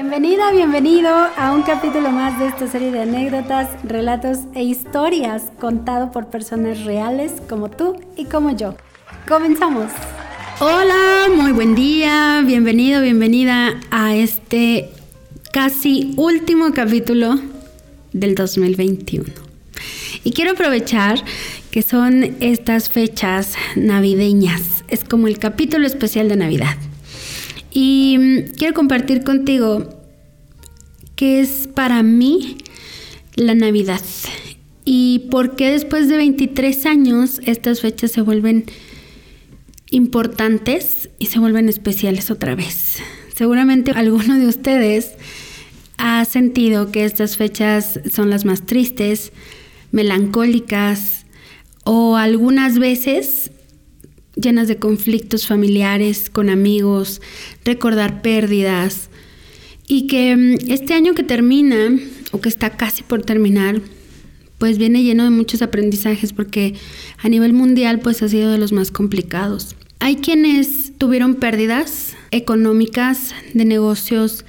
Bienvenida, bienvenido a un capítulo más de esta serie de anécdotas, relatos e historias contado por personas reales como tú y como yo. Comenzamos. Hola, muy buen día, bienvenido, bienvenida a este casi último capítulo del 2021. Y quiero aprovechar que son estas fechas navideñas, es como el capítulo especial de Navidad. Y mm, quiero compartir contigo qué es para mí la Navidad y por qué después de 23 años estas fechas se vuelven importantes y se vuelven especiales otra vez. Seguramente alguno de ustedes ha sentido que estas fechas son las más tristes, melancólicas o algunas veces llenas de conflictos familiares, con amigos, recordar pérdidas. Y que mm, este año que termina, o que está casi por terminar, pues viene lleno de muchos aprendizajes porque a nivel mundial pues ha sido de los más complicados. Hay quienes tuvieron pérdidas económicas, de negocios,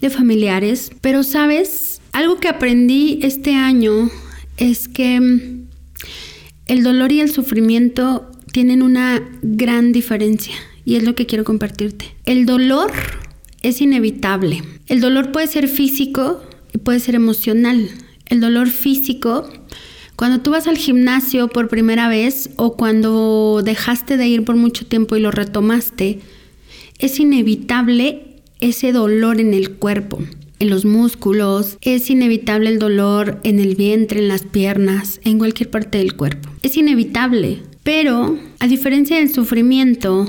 de familiares, pero sabes, algo que aprendí este año es que mm, el dolor y el sufrimiento tienen una gran diferencia y es lo que quiero compartirte. El dolor es inevitable. El dolor puede ser físico y puede ser emocional. El dolor físico, cuando tú vas al gimnasio por primera vez o cuando dejaste de ir por mucho tiempo y lo retomaste, es inevitable ese dolor en el cuerpo, en los músculos, es inevitable el dolor en el vientre, en las piernas, en cualquier parte del cuerpo. Es inevitable. Pero, a diferencia del sufrimiento,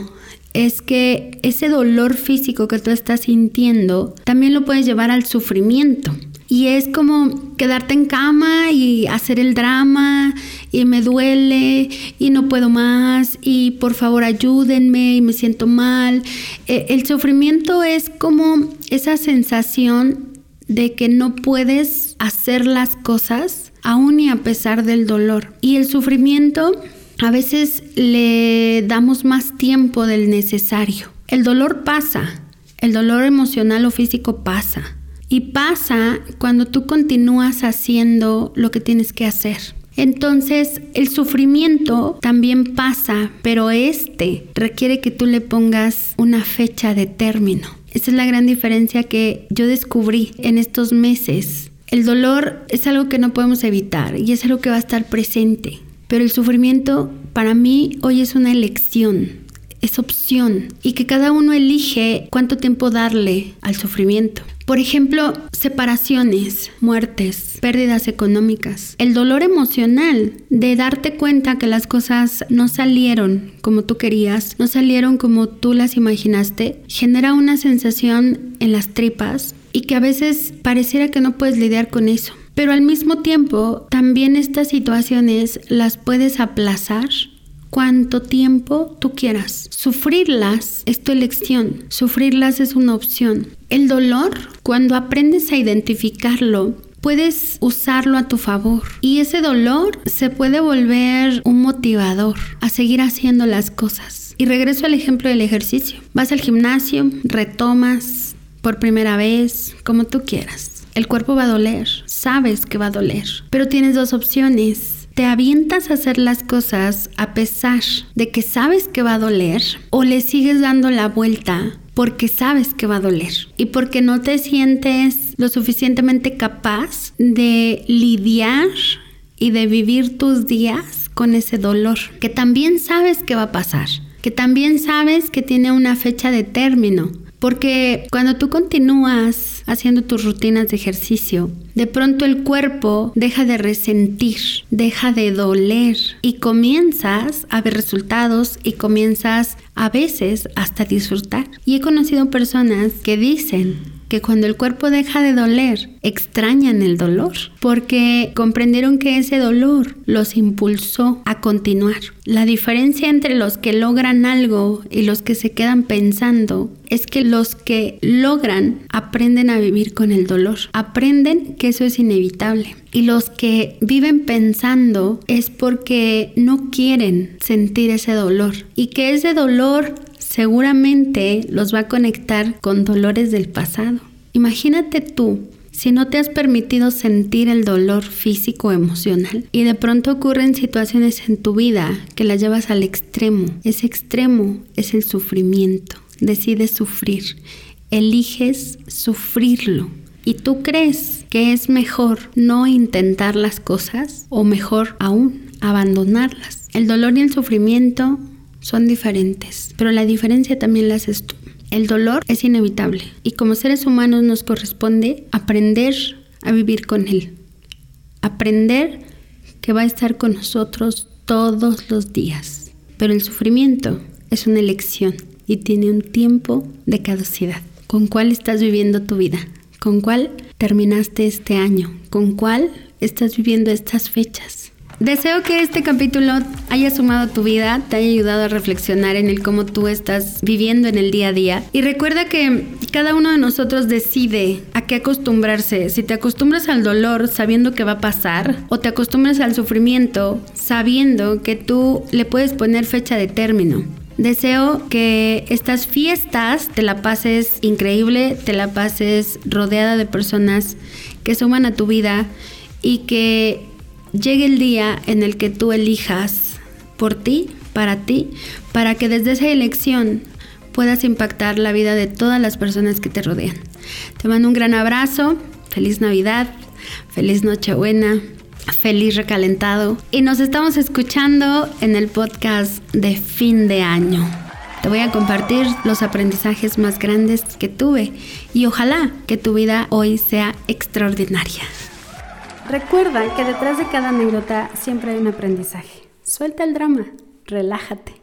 es que ese dolor físico que tú estás sintiendo también lo puedes llevar al sufrimiento. Y es como quedarte en cama y hacer el drama y me duele y no puedo más y por favor ayúdenme y me siento mal. E, el sufrimiento es como esa sensación de que no puedes hacer las cosas aún y a pesar del dolor. Y el sufrimiento a veces le damos más tiempo del necesario. El dolor pasa, el dolor emocional o físico pasa. Y pasa cuando tú continúas haciendo lo que tienes que hacer. Entonces, el sufrimiento también pasa, pero este requiere que tú le pongas una fecha de término. Esa es la gran diferencia que yo descubrí en estos meses. El dolor es algo que no podemos evitar y es algo que va a estar presente. Pero el sufrimiento para mí hoy es una elección, es opción y que cada uno elige cuánto tiempo darle al sufrimiento. Por ejemplo, separaciones, muertes, pérdidas económicas, el dolor emocional de darte cuenta que las cosas no salieron como tú querías, no salieron como tú las imaginaste, genera una sensación en las tripas y que a veces pareciera que no puedes lidiar con eso. Pero al mismo tiempo, también estas situaciones las puedes aplazar cuanto tiempo tú quieras. Sufrirlas es tu elección, sufrirlas es una opción. El dolor, cuando aprendes a identificarlo, puedes usarlo a tu favor y ese dolor se puede volver un motivador a seguir haciendo las cosas. Y regreso al ejemplo del ejercicio. Vas al gimnasio, retomas por primera vez, como tú quieras el cuerpo va a doler, sabes que va a doler, pero tienes dos opciones. Te avientas a hacer las cosas a pesar de que sabes que va a doler o le sigues dando la vuelta porque sabes que va a doler y porque no te sientes lo suficientemente capaz de lidiar y de vivir tus días con ese dolor, que también sabes que va a pasar, que también sabes que tiene una fecha de término, porque cuando tú continúas haciendo tus rutinas de ejercicio, de pronto el cuerpo deja de resentir, deja de doler y comienzas a ver resultados y comienzas a veces hasta disfrutar. Y he conocido personas que dicen que cuando el cuerpo deja de doler, extrañan el dolor, porque comprendieron que ese dolor los impulsó a continuar. La diferencia entre los que logran algo y los que se quedan pensando es que los que logran aprenden a vivir con el dolor, aprenden que eso es inevitable. Y los que viven pensando es porque no quieren sentir ese dolor y que ese dolor seguramente los va a conectar con dolores del pasado. Imagínate tú si no te has permitido sentir el dolor físico o emocional y de pronto ocurren situaciones en tu vida que las llevas al extremo, ese extremo es el sufrimiento. Decides sufrir, eliges sufrirlo. ¿Y tú crees que es mejor no intentar las cosas o mejor aún abandonarlas? El dolor y el sufrimiento son diferentes, pero la diferencia también la haces tú. El dolor es inevitable y como seres humanos nos corresponde aprender a vivir con él. Aprender que va a estar con nosotros todos los días. Pero el sufrimiento es una elección y tiene un tiempo de caducidad. ¿Con cuál estás viviendo tu vida? ¿Con cuál terminaste este año? ¿Con cuál estás viviendo estas fechas? Deseo que este capítulo haya sumado tu vida, te haya ayudado a reflexionar en el cómo tú estás viviendo en el día a día. Y recuerda que cada uno de nosotros decide a qué acostumbrarse. Si te acostumbras al dolor sabiendo que va a pasar o te acostumbras al sufrimiento sabiendo que tú le puedes poner fecha de término. Deseo que estas fiestas te la pases increíble, te la pases rodeada de personas que suman a tu vida y que llegue el día en el que tú elijas por ti, para ti, para que desde esa elección puedas impactar la vida de todas las personas que te rodean. Te mando un gran abrazo, feliz Navidad, feliz Nochebuena, feliz recalentado y nos estamos escuchando en el podcast de fin de año. Te voy a compartir los aprendizajes más grandes que tuve y ojalá que tu vida hoy sea extraordinaria. Recuerda que detrás de cada anécdota siempre hay un aprendizaje. Suelta el drama, relájate.